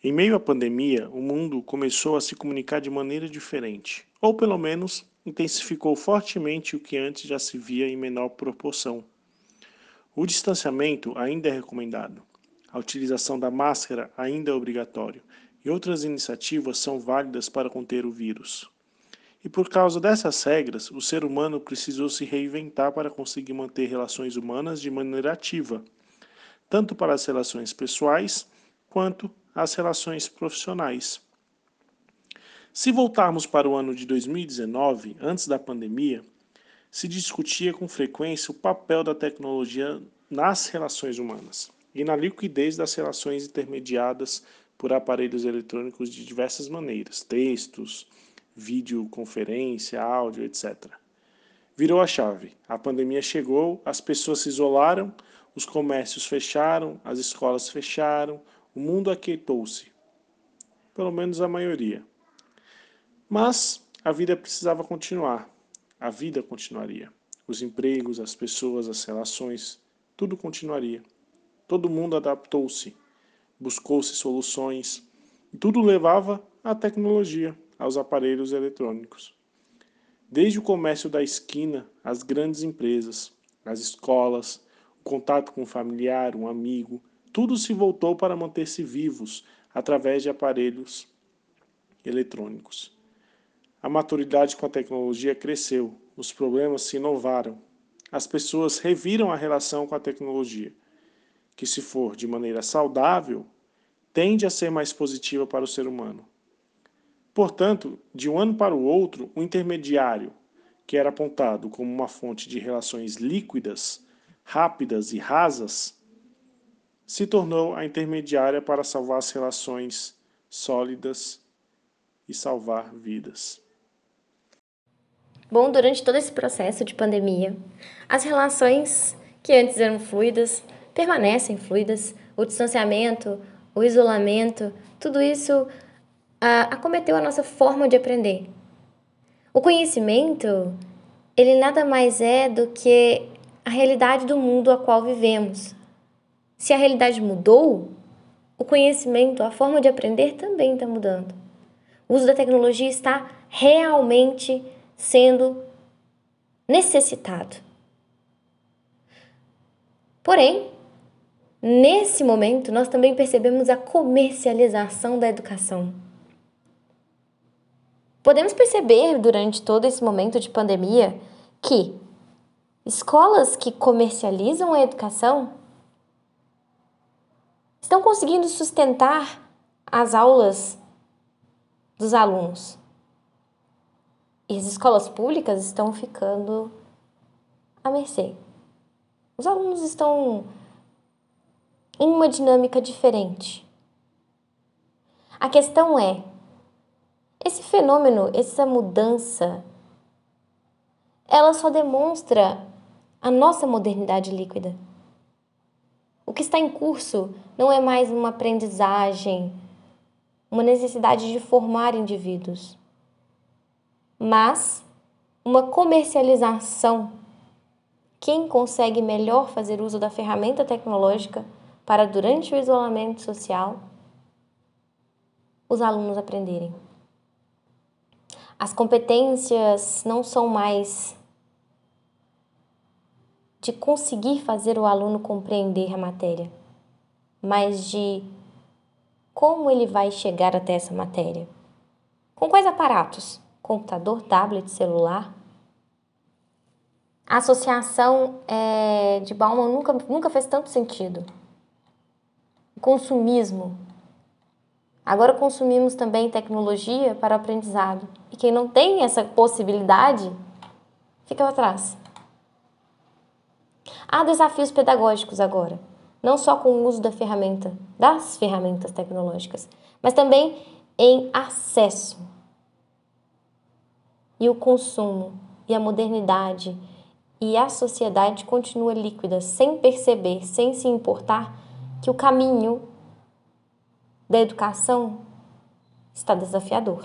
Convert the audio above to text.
Em meio à pandemia, o mundo começou a se comunicar de maneira diferente, ou pelo menos intensificou fortemente o que antes já se via em menor proporção. O distanciamento ainda é recomendado, a utilização da máscara ainda é obrigatório e outras iniciativas são válidas para conter o vírus. E por causa dessas regras, o ser humano precisou se reinventar para conseguir manter relações humanas de maneira ativa, tanto para as relações pessoais quanto as relações profissionais. Se voltarmos para o ano de 2019, antes da pandemia, se discutia com frequência o papel da tecnologia nas relações humanas e na liquidez das relações intermediadas por aparelhos eletrônicos de diversas maneiras, textos, videoconferência, áudio, etc. Virou a chave. A pandemia chegou, as pessoas se isolaram, os comércios fecharam, as escolas fecharam, o mundo aquietou-se. Pelo menos a maioria. Mas a vida precisava continuar. A vida continuaria. Os empregos, as pessoas, as relações, tudo continuaria. Todo mundo adaptou-se, buscou-se soluções, e tudo levava à tecnologia, aos aparelhos eletrônicos. Desde o comércio da esquina, as grandes empresas, as escolas, o contato com um familiar, um amigo, tudo se voltou para manter-se vivos através de aparelhos eletrônicos. A maturidade com a tecnologia cresceu, os problemas se inovaram. As pessoas reviram a relação com a tecnologia que, se for de maneira saudável, tende a ser mais positiva para o ser humano. Portanto, de um ano para o outro, o intermediário, que era apontado como uma fonte de relações líquidas, rápidas e rasas, se tornou a intermediária para salvar as relações sólidas e salvar vidas. Bom, durante todo esse processo de pandemia, as relações que antes eram fluidas permanecem fluidas. O distanciamento, o isolamento, tudo isso ah, acometeu a nossa forma de aprender. O conhecimento, ele nada mais é do que a realidade do mundo a qual vivemos. Se a realidade mudou, o conhecimento, a forma de aprender também está mudando. O uso da tecnologia está realmente sendo necessitado. Porém, Nesse momento, nós também percebemos a comercialização da educação. Podemos perceber durante todo esse momento de pandemia que escolas que comercializam a educação estão conseguindo sustentar as aulas dos alunos. E as escolas públicas estão ficando à mercê. Os alunos estão em uma dinâmica diferente. A questão é: esse fenômeno, essa mudança, ela só demonstra a nossa modernidade líquida. O que está em curso não é mais uma aprendizagem, uma necessidade de formar indivíduos, mas uma comercialização. Quem consegue melhor fazer uso da ferramenta tecnológica para, durante o isolamento social, os alunos aprenderem. As competências não são mais de conseguir fazer o aluno compreender a matéria, mas de como ele vai chegar até essa matéria. Com quais aparatos? Computador, tablet, celular? A associação é, de Bauman nunca, nunca fez tanto sentido consumismo. Agora consumimos também tecnologia para aprendizado. E quem não tem essa possibilidade fica atrás. Há desafios pedagógicos agora, não só com o uso da ferramenta, das ferramentas tecnológicas, mas também em acesso. E o consumo, e a modernidade, e a sociedade continua líquida, sem perceber, sem se importar que o caminho da educação está desafiador.